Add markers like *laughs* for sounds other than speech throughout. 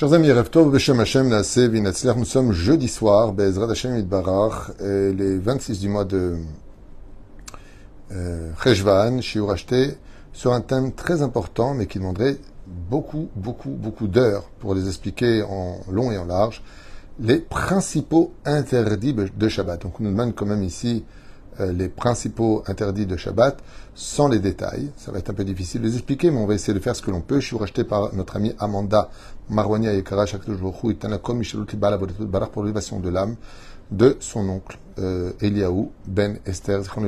Chers amis, Beshem Hashem nous sommes jeudi soir, Hashem les 26 du mois de euh, Cheshvan, Shiur acheté sur un thème très important, mais qui demanderait beaucoup, beaucoup, beaucoup d'heures pour les expliquer en long et en large, les principaux interdits de Shabbat. Donc on nous demande quand même ici euh, les principaux interdits de Shabbat sans les détails. Ça va être un peu difficile de les expliquer, mais on va essayer de faire ce que l'on peut. Je suis racheté par notre ami Amanda Marwania Yekara Barak pour l'élévation de l'âme de son oncle euh, Eliaou Ben Esther Zichron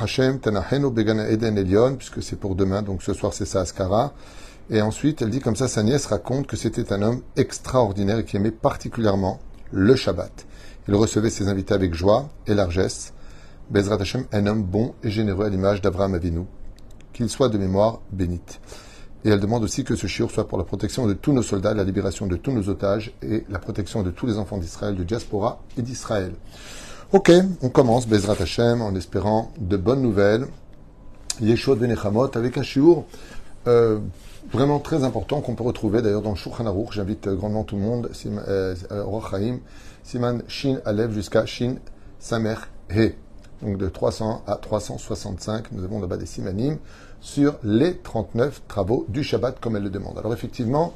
Hashem Tanahenu Eden Elion, puisque c'est pour demain, donc ce soir c'est ça Askara. Et ensuite, elle dit comme ça, sa nièce raconte que c'était un homme extraordinaire et qui aimait particulièrement le Shabbat. Il recevait ses invités avec joie et largesse. Bezrat Hashem, un homme bon et généreux à l'image d'Abraham Avinu. Qu'il soit de mémoire bénite. Et elle demande aussi que ce shiur soit pour la protection de tous nos soldats, la libération de tous nos otages et la protection de tous les enfants d'Israël, de diaspora et d'Israël. Ok, on commence Bezrat Hashem en espérant de bonnes nouvelles. Yeshua Benechamot avec un shiur euh, vraiment très important qu'on peut retrouver d'ailleurs dans le Shulchan. J'invite grandement tout le monde, euh, euh Siman Shin Alev jusqu'à Shin Samer He. Donc de 300 à 365, nous avons là-bas des simanim sur les 39 travaux du Shabbat comme elle le demande. Alors effectivement,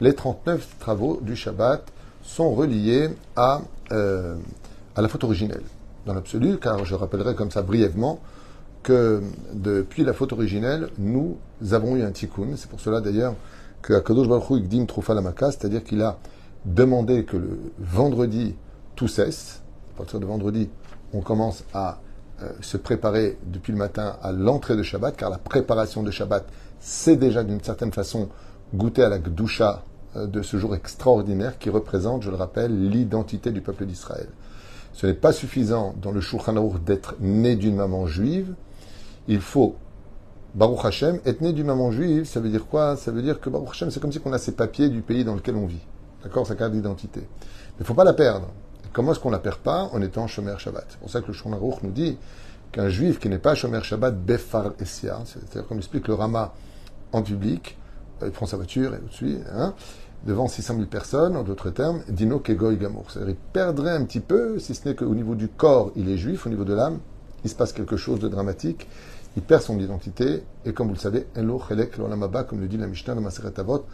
les 39 travaux du Shabbat sont reliés à, euh, à la faute originelle. Dans l'absolu, car je rappellerai comme ça brièvement que depuis la faute originelle, nous avons eu un tikkun. C'est pour cela d'ailleurs que Akadosh Baruch Hu Lamaka, c'est-à-dire qu'il a demandé que le vendredi tout cesse. À partir de vendredi, on commence à euh, se préparer depuis le matin à l'entrée de Shabbat, car la préparation de Shabbat, c'est déjà d'une certaine façon goûter à la Gdusha euh, de ce jour extraordinaire qui représente, je le rappelle, l'identité du peuple d'Israël. Ce n'est pas suffisant dans le Shulchan d'être né d'une maman juive. Il faut Baruch Hashem, être né d'une maman juive, ça veut dire quoi? Ça veut dire que Baruch Hashem, c'est comme si on a ses papiers du pays dans lequel on vit. D'accord? Sa carte d'identité. Mais il ne faut pas la perdre. comment est-ce qu'on ne la perd pas? En étant Shomer Shabbat C'est pour ça que le Shulchan nous dit qu'un juif qui n'est pas Shomer Shabbat, Befar Essia, c'est-à-dire qu'on explique le Rama en public, euh, il prend sa voiture et au-dessus, hein, devant 600 000 personnes, en d'autres termes, Dino Kegoy Gamour. C'est-à-dire qu'il perdrait un petit peu, si ce n'est qu'au niveau du corps, il est juif, au niveau de l'âme, il se passe quelque chose de dramatique, il perd son identité, et comme vous le savez, Elo Chelek Lolamaba, comme le dit la Mishnah de Maseret Avot,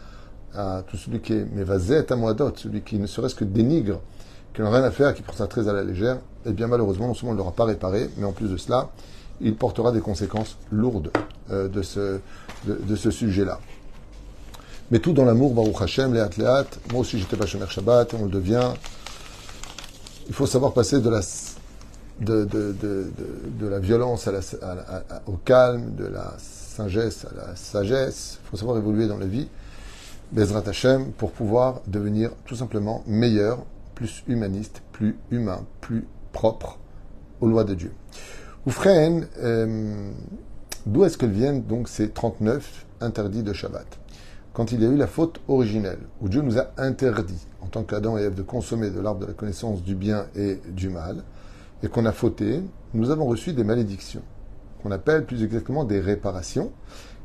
à tout celui qui est Mevazet Amoadot, celui qui ne serait-ce que dénigre, qui n'a rien à faire, qui prend ça très à la légère, et eh bien malheureusement, non seulement il ne l'aura pas réparé, mais en plus de cela, il portera des conséquences lourdes euh, de ce, de, ce sujet-là. Mais tout dans l'amour, Baruch Hashem, Léat Léat, moi aussi j'étais pas Shabbat, on le devient. Il faut savoir passer de la, de, de, de la violence à la, au calme, de la sagesse à la sagesse. Il faut savoir évoluer dans la vie. Bezrat Hashem, pour pouvoir devenir tout simplement meilleur, plus humaniste, plus humain, plus propre aux lois de Dieu. Oufren, euh, d'où est-ce que viennent donc ces 39 interdits de Shabbat? Quand il y a eu la faute originelle, où Dieu nous a interdit, en tant qu'Adam et Ève, de consommer de l'arbre de la connaissance du bien et du mal, et qu'on a fauté, nous avons reçu des malédictions, qu'on appelle plus exactement des réparations.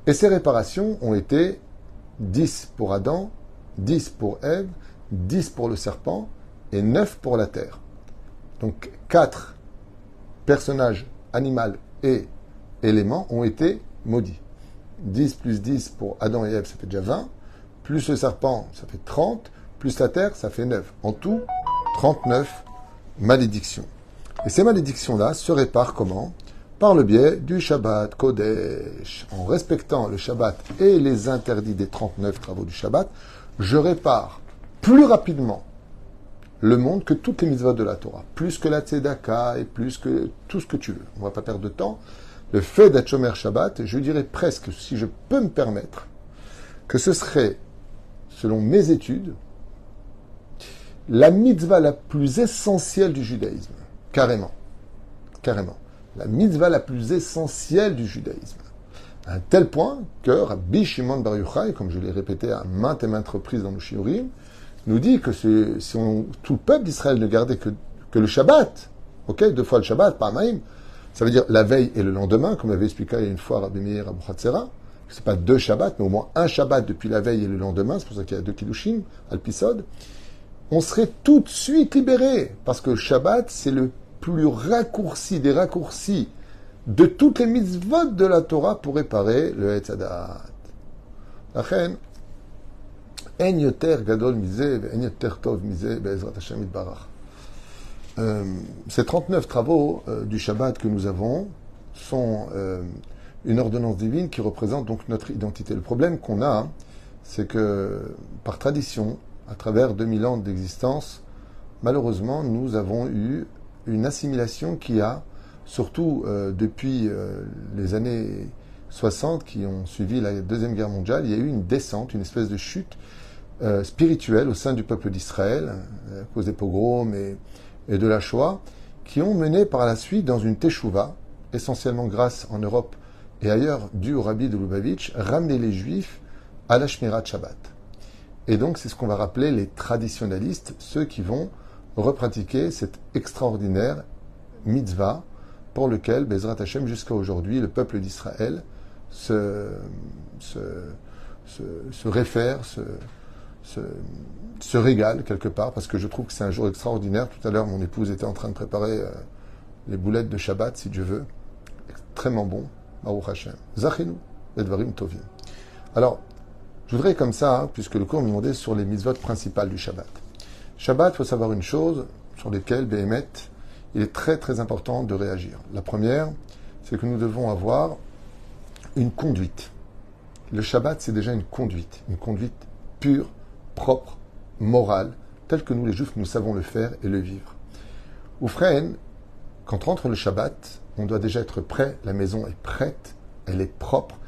Et ces réparations ont été 10 pour Adam, 10 pour Ève, 10 pour le serpent et 9 pour la terre. Donc 4 personnages animaux et éléments ont été maudits. 10 plus 10 pour Adam et Ève, ça fait déjà 20. Plus le serpent, ça fait 30. Plus la terre, ça fait 9. En tout, 39 malédictions. Et ces malédictions-là se réparent comment? Par le biais du Shabbat Kodesh. En respectant le Shabbat et les interdits des 39 travaux du Shabbat, je répare plus rapidement le monde que toutes les mitzvahs de la Torah, plus que la Tzedaka et plus que tout ce que tu veux. On ne va pas perdre de temps. Le fait d'être Shabbat, je dirais presque, si je peux me permettre, que ce serait, selon mes études, la mitzvah la plus essentielle du judaïsme. Carrément. Carrément la mitzvah la plus essentielle du judaïsme. À un tel point que Rabbi Shimon Bar Yochai, comme je l'ai répété à maintes et maintes reprises dans le shiurim, nous dit que si tout le peuple d'Israël ne gardait que, le Shabbat, ok, deux fois le Shabbat, pas Maïm, ça veut dire la veille et le lendemain, comme l'avait expliqué une fois Rabbi Meir Abu c'est pas deux Shabbats, mais au moins un Shabbat depuis la veille et le lendemain, c'est pour ça qu'il y a deux Kiddushin, Alpisod, on serait tout de suite libéré. Parce que le Shabbat, c'est le plus raccourci des raccourcis de toutes les mitzvot de la Torah pour réparer le Etzadat. La reine, En yoter gadol en yoter tov barach. Euh, ces 39 travaux euh, du Shabbat que nous avons sont euh, une ordonnance divine qui représente donc notre identité. Le problème qu'on a, c'est que par tradition, à travers 2000 ans d'existence, malheureusement, nous avons eu une assimilation qui a, surtout depuis les années 60 qui ont suivi la Deuxième Guerre mondiale, il y a eu une descente, une espèce de chute spirituelle au sein du peuple d'Israël, à cause des pogroms et et de la Shoah, qui ont mené par la suite dans une teshuva, essentiellement grâce en Europe et ailleurs, dû au rabbi de Lubavitch, ramener les juifs à la Shmirat Shabbat. Et donc, c'est ce qu'on va rappeler les traditionalistes, ceux qui vont repratiquer cette extraordinaire mitzvah pour lequel, Bezrat Hashem, jusqu'à aujourd'hui, le peuple d'Israël se, se, se, réfère, se, se, régale quelque part, parce que je trouve que c'est un jour extraordinaire. Tout à l'heure, mon épouse était en train de préparer euh, les boulettes de Shabbat, si Dieu veut. Extrêmement bon. Baruch Hashem. Zachinu, Edvarim Tovim. Alors, je voudrais comme ça, hein, puisque le cours me demandait sur les mitzvot principales du Shabbat. Shabbat, il faut savoir une chose sur lesquelles, Béhémet, il est très très important de réagir. La première, c'est que nous devons avoir une conduite. Le Shabbat, c'est déjà une conduite, une conduite pure, propre, morale, tel que nous les juifs nous savons le faire et le vivre. Oufren, quand rentre le Shabbat, on doit déjà être prêt, la maison est prête, elle est propre.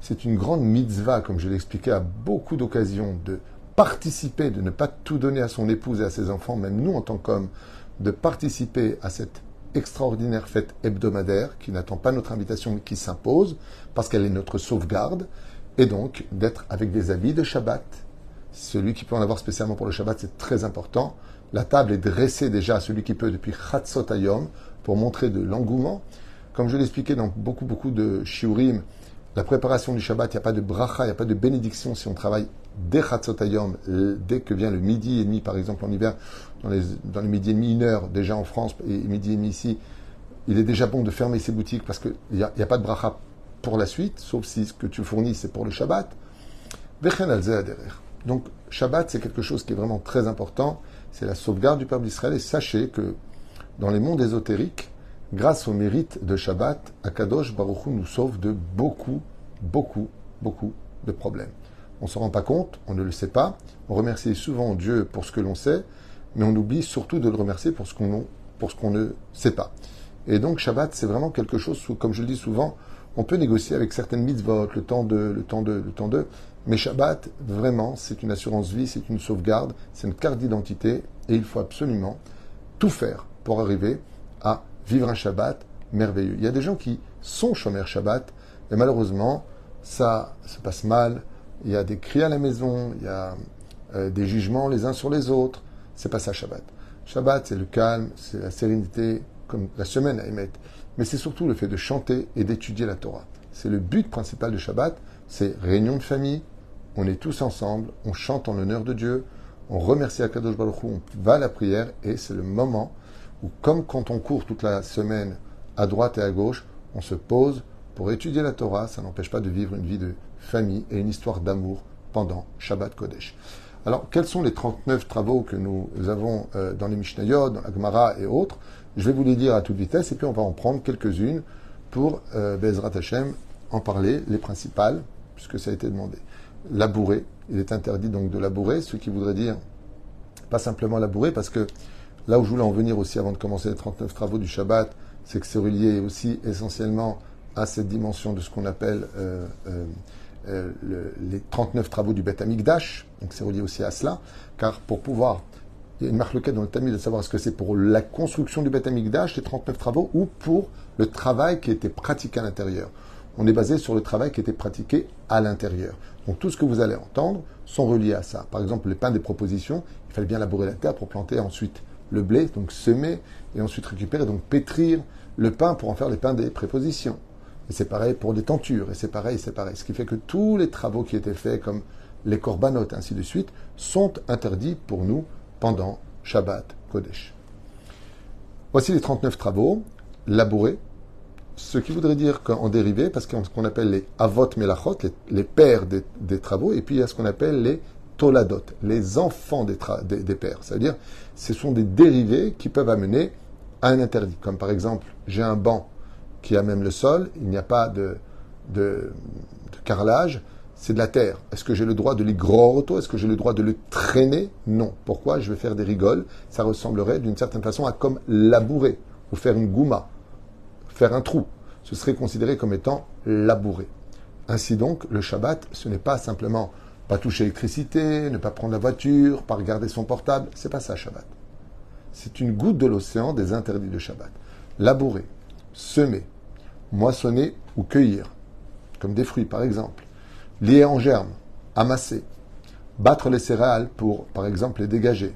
C'est une grande mitzvah, comme je l'ai expliqué à beaucoup d'occasions, de participer, de ne pas tout donner à son épouse et à ses enfants, même nous en tant qu'hommes, de participer à cette extraordinaire fête hebdomadaire qui n'attend pas notre invitation mais qui s'impose parce qu'elle est notre sauvegarde, et donc d'être avec des habits de Shabbat, celui qui peut en avoir spécialement pour le Shabbat, c'est très important. La table est dressée déjà à celui qui peut depuis Chatzot Ayom pour montrer de l'engouement. Comme je l'expliquais dans beaucoup, beaucoup de shiurim, la préparation du Shabbat, il n'y a pas de bracha, il n'y a pas de bénédiction si on travaille dès euh, dès que vient le midi et demi, par exemple en hiver, dans les, les midi et demi, une heure déjà en France et midi et demi ici, il est déjà bon de fermer ses boutiques parce qu'il n'y a, pas de bracha pour la suite, sauf si ce que tu fournis c'est pour le Shabbat. Donc Shabbat, c'est quelque chose qui est vraiment très important. C'est la sauvegarde du peuple d'Israël. Et sachez que dans les mondes ésotériques, grâce au mérite de Shabbat, Akadosh Baruch Hu nous sauve de beaucoup, beaucoup, beaucoup de problèmes. On ne se rend pas compte, on ne le sait pas. On remercie souvent Dieu pour ce que l'on sait, mais on oublie surtout de le remercier pour ce qu'on pour ce qu'on ne sait pas. Et donc Shabbat, c'est vraiment quelque chose, comme je le dis souvent, on peut négocier avec certaines mitzvot, le temps de, le temps de, le temps de, mais Shabbat, vraiment, c'est une assurance vie, c'est une sauvegarde, c'est une carte d'identité et il faut absolument tout faire pour arriver à vivre un Shabbat merveilleux. Il y a des gens qui sont chômeurs Shabbat et malheureusement, ça se passe mal. Il y a des cris à la maison, il y a euh, des jugements les uns sur les autres. C'est pas ça Shabbat. Shabbat, c'est le calme, c'est la sérénité, comme la semaine à émettre. Mais c'est surtout le fait de chanter et d'étudier la Torah. C'est le but principal de Shabbat, c'est réunion de famille, on est tous ensemble, on chante en l'honneur de Dieu, on remercie Akadosh Baruch Hu, on va à la prière et c'est le moment où, comme quand on court toute la semaine à droite et à gauche, on se pose pour étudier la Torah. Ça n'empêche pas de vivre une vie de famille et une histoire d'amour pendant Shabbat Kodesh. Alors, quels sont les 39 travaux que nous avons euh, dans les Mishnayot, dans la Gemara et autres? Je vais vous les dire à toute vitesse et puis on va en prendre quelques-unes pour euh, Bezrat Hashem en parler, les principales, puisque ça a été demandé labourer. Il est interdit donc de labourer, ce qui voudrait dire pas simplement labourer, parce que là où je voulais en venir aussi avant de commencer les 39 travaux du Shabbat, c'est que c'est relié aussi essentiellement à cette dimension de ce qu'on appelle euh, euh, euh, les 39 travaux du Beth Amikdash, donc c'est relié aussi à cela, car pour pouvoir, il y a une marque dans le Tamil de savoir est-ce que c'est pour la construction du Beth Amikdash, les 39 travaux, ou pour le travail qui était pratiqué à l'intérieur. On est basé sur le travail qui était pratiqué à l'intérieur. Donc tout ce que vous allez entendre sont reliés à ça. Par exemple, les pains des propositions, il fallait bien labourer la terre pour planter ensuite le blé, donc semer et ensuite récupérer, donc pétrir le pain pour en faire les pains des prépositions. Et c'est pareil pour les tentures, et c'est pareil, c'est pareil. Ce qui fait que tous les travaux qui étaient faits, comme les corbanotes, ainsi de suite, sont interdits pour nous pendant Shabbat Kodesh. Voici les 39 travaux, labourés, ce qui voudrait dire qu'en dérivé, parce qu'il y a ce qu'on appelle les avot melachot, les, pères des, travaux, et puis il y a ce qu'on appelle les toladot, les enfants des, des pères. C'est-à-dire, ce sont des dérivés qui peuvent amener à un interdit. Comme par exemple, j'ai un banc qui a même le sol, il n'y a pas de, carrelage, c'est de la terre. Est-ce que j'ai le droit de auto Est-ce que j'ai le droit de le traîner? Non. Pourquoi? Je vais faire des rigoles. Ça ressemblerait d'une certaine façon à comme labourer ou faire une gouma, faire un trou. Ce serait considéré comme étant labourer. Ainsi donc, le Shabbat, ce n'est pas simplement pas toucher l'électricité, ne pas prendre la voiture, pas regarder son portable. C'est pas ça, Shabbat. C'est une goutte de l'océan des interdits de Shabbat. Labourer, semer, moissonner ou cueillir, comme des fruits par exemple, lier en germe, amasser, battre les céréales pour, par exemple, les dégager,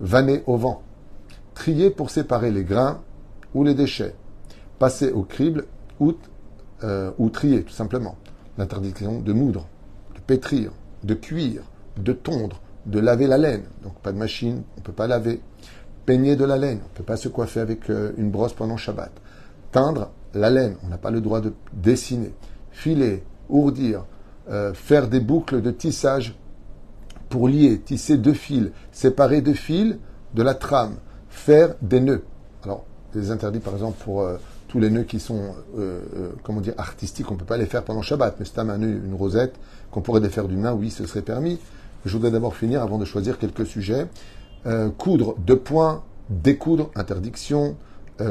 vanner au vent, trier pour séparer les grains ou les déchets, passer au crible ou, euh, trier tout simplement, l'interdiction de moudre, de pétrir, de cuire, de tondre, de laver la laine, donc pas de machine, on ne peut pas laver, peigner de la laine, on ne peut pas se coiffer avec euh, une brosse pendant Shabbat, teindre la laine, on n'a pas le droit de dessiner, filer, ourdir, euh, faire des boucles de tissage pour lier, tisser deux fils, séparer deux fils de la trame, faire des nœuds. Alors, des interdits par exemple pour euh, tous les nœuds qui sont, euh, comment dire, artistiques, on ne peut pas les faire pendant Shabbat, mais c'est un nœud, une rosette, qu'on pourrait défaire d'une main, oui, ce serait permis. Je voudrais d'abord finir, avant de choisir quelques sujets, coudre deux points, découdre, interdiction,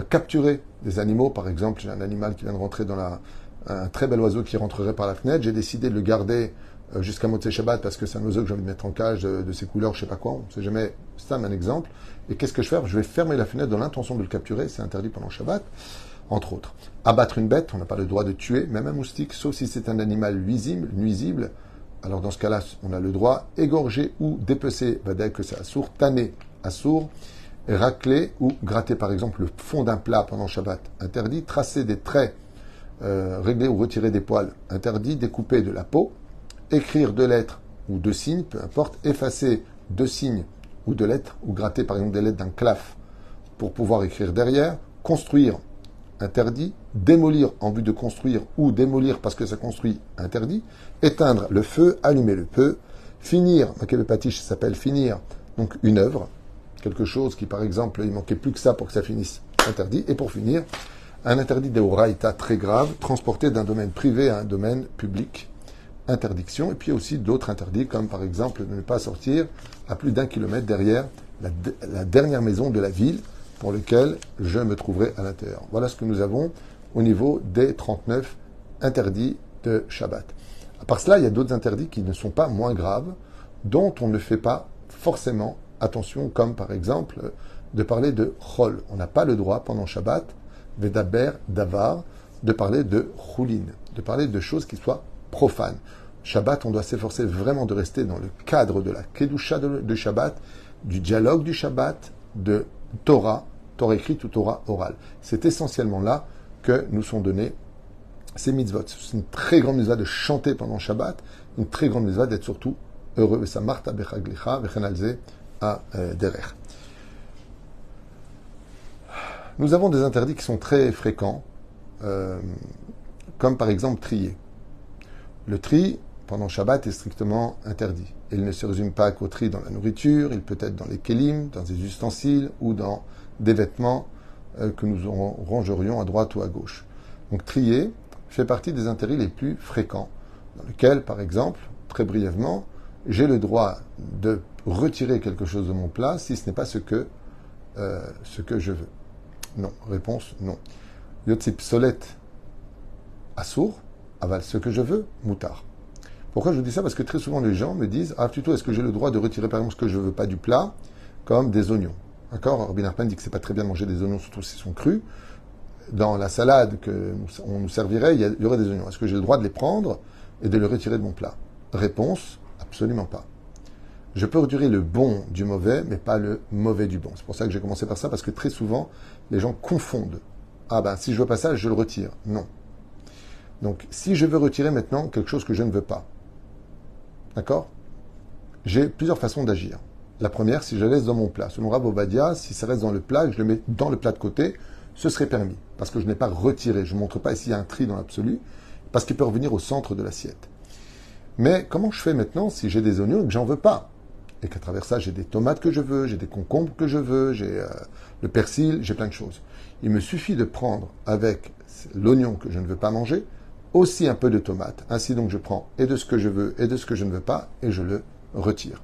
capturer des animaux, par exemple, j'ai un animal qui vient de rentrer dans la, un très bel oiseau qui rentrerait par la fenêtre, j'ai décidé de le garder euh, jusqu'à Motsé Shabbat parce que c'est un oiseau que j'ai envie de mettre en cage de, ses couleurs, je sais pas quoi, on sait jamais, c'est un exemple. Et qu'est-ce que je fais? Je vais fermer la fenêtre dans l'intention de le capturer, c'est interdit pendant Shabbat, entre autres. Abattre une bête, on n'a pas le droit de tuer, même un moustique, sauf si c'est un animal nuisible, nuisible. Alors dans ce cas-là, on a le droit. Égorger ou dépecer, dire que c'est assourd, tanner, assourd, racler ou gratter par exemple le fond d'un plat pendant Shabbat, interdit, tracer des traits, euh, régler ou retirer des poils, interdit, découper de la peau, écrire deux lettres ou deux signes, peu importe, effacer deux signes ou deux lettres, ou gratter par exemple des lettres d'un claf pour pouvoir écrire derrière, construire, interdit, démolir en vue de construire ou démolir parce que ça construit, interdit, éteindre le feu, allumer le feu, finir, Patiche s'appelle finir, donc une œuvre, quelque chose qui, par exemple, il manquait plus que ça pour que ça finisse, interdit. Et pour finir, un interdit de très grave, transporté d'un domaine privé à un domaine public, interdiction. Et puis aussi d'autres interdits, comme par exemple de ne pas sortir à plus d'un kilomètre derrière la, dernière maison de la ville pour laquelle je me trouverai à l'intérieur. Voilà ce que nous avons au niveau des 39 interdits de Shabbat. À part cela, il y a d'autres interdits qui ne sont pas moins graves, dont on ne fait pas forcément attention, comme par exemple de parler de chol. On n'a pas le droit pendant Shabbat, vedaber, davar, de parler de choulin, de parler de choses qui soient profanes. Shabbat, on doit s'efforcer vraiment de rester dans le cadre de la kedusha de, Shabbat, du dialogue du Shabbat, de Torah, Torah écrite ou Torah orale. C'est essentiellement là que nous sont donnés ces mitzvot. C'est une très grande mitzvah de chanter pendant Shabbat, une très grande mitzvah d'être surtout heureux. Vechenalze euh, Nous avons des interdits qui sont très fréquents, euh, comme par exemple trier. Le tri, pendant Shabbat, est strictement interdit. Il ne se résume pas qu'au tri dans la nourriture, il peut être dans les kélim, dans des ustensiles ou dans des vêtements euh, que nous rangerions à droite ou à gauche. Donc trier fait partie des interdits les plus fréquents, dans lesquels, par exemple, très brièvement, j'ai le droit de retirer quelque chose de mon plat si ce n'est pas ce que, euh, ce que je veux Non. Réponse non. Yotzip solet assour, aval ce que je veux, moutard. Pourquoi je vous dis ça? Parce que très souvent les gens me disent Ah, plutôt, est-ce que j'ai le droit de retirer par exemple ce que je veux pas du plat, comme des oignons? D'accord? Robin Arpin dit que c'est pas très bien de manger des oignons, surtout s'ils sont crus. Dans la salade que on nous servirait, il y aurait des oignons. Est-ce que j'ai le droit de les prendre et de les retirer de mon plat? Réponse Absolument pas. Je peux retirer le bon du mauvais, mais pas le mauvais du bon. C'est pour ça que j'ai commencé par ça, parce que très souvent, les gens confondent. Ah ben, si je veux pas ça, je le retire. Non. Donc, si je veux retirer maintenant quelque chose que je ne veux pas, d'accord? J'ai plusieurs façons d'agir. La première, si je laisse dans mon plat. Selon Rav Obadia, si ça reste dans le plat je le mets dans le plat de côté, ce serait permis. Parce que je n'ai pas retiré. Je ne montre pas ici un tri dans l'absolu. Parce qu'il peut revenir au centre de l'assiette. Mais comment je fais maintenant si j'ai des oignons et que j'en veux pas? Et qu'à travers ça, j'ai des tomates que je veux, j'ai des concombres que je veux, j'ai euh, le persil, j'ai plein de choses. Il me suffit de prendre avec l'oignon que je ne veux pas manger, aussi un peu de tomate. Ainsi donc je prends et de ce que je veux et de ce que je ne veux pas et je le retire.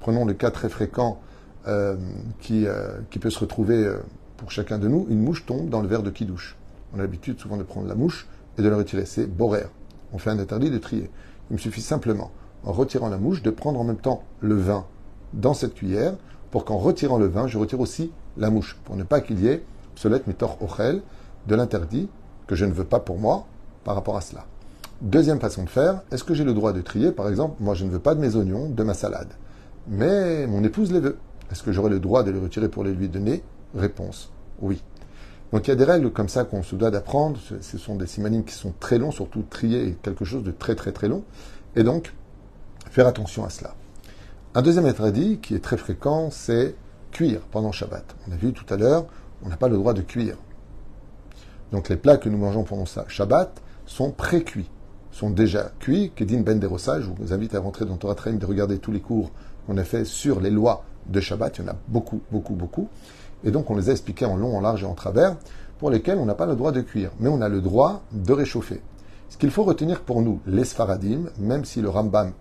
Prenons le cas très fréquent euh, qui, euh, qui, peut se retrouver pour chacun de nous, une mouche tombe dans le verre de qui douche. On a l'habitude souvent de prendre la mouche et de la retirer. C'est boraire. On fait un interdit de trier. Il me suffit simplement, en retirant la mouche, de prendre en même temps le vin dans cette cuillère pour qu'en retirant le vin, je retire aussi la mouche, pour ne pas qu'il y ait obsolète mitor ochel de l'interdit que je ne veux pas pour moi par rapport à cela. Deuxième façon de faire, est-ce que j'ai le droit de trier? Par exemple, moi je ne veux pas de mes oignons, de ma salade mais mon épouse les veut. Est-ce que j'aurai le droit de les retirer pour les lui donner? Réponse oui. Donc il y a des règles comme ça qu'on se doit d'apprendre. Ce sont des simanines qui sont très longs, surtout trier est quelque chose de très très très long. Et donc, faire attention à cela. Un deuxième interdit qui est très fréquent, c'est cuire pendant Shabbat. On a vu tout à l'heure, on n'a pas le droit de cuire. Donc les plats que nous mangeons pendant ça, Shabbat sont pré-cuits, sont déjà cuits. Kedin Ben Derosa, je vous invite à rentrer dans Torah Traim de regarder tous les cours on a fait sur les lois de Shabbat. Il y en a beaucoup, beaucoup, beaucoup. Et donc, on les a expliqués en long, en large et en travers, pour lesquels on n'a pas le droit de cuire, mais on a le droit de réchauffer. Ce qu'il faut retenir pour nous, les Sfaradim, même si le Rambam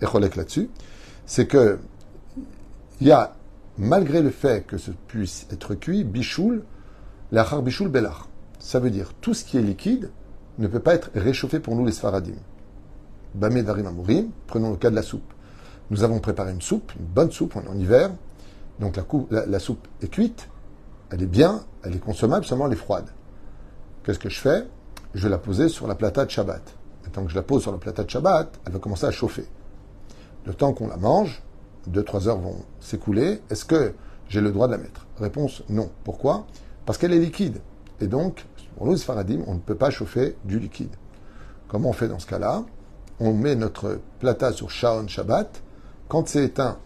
est relèque là-dessus, c'est que il y a, malgré le fait que ce puisse être cuit, bichoul, l'achar bichoul belach. Ça veut dire tout ce qui est liquide ne peut pas être réchauffé pour nous les Sfaradim. Bamé darim amourim, prenons le cas de la soupe. Nous avons préparé une soupe, une bonne soupe, on est en hiver. Donc la, soupe est cuite, elle est bien, elle est consommable, seulement elle est froide. Qu'est-ce que je fais? Je vais la poser sur la plata de Shabbat. Et tant que je la pose sur la plata de Shabbat, elle va commencer à chauffer. Le temps qu'on la mange, 2-3 heures vont s'écouler. Est-ce que j'ai le droit de la mettre? Réponse non. Pourquoi? Parce qu'elle est liquide. Et donc, pour nous, Faradim, on ne peut pas chauffer du liquide. Comment on fait dans ce cas-là? On met notre plata sur Shaon Shabbat quand c'est éteint,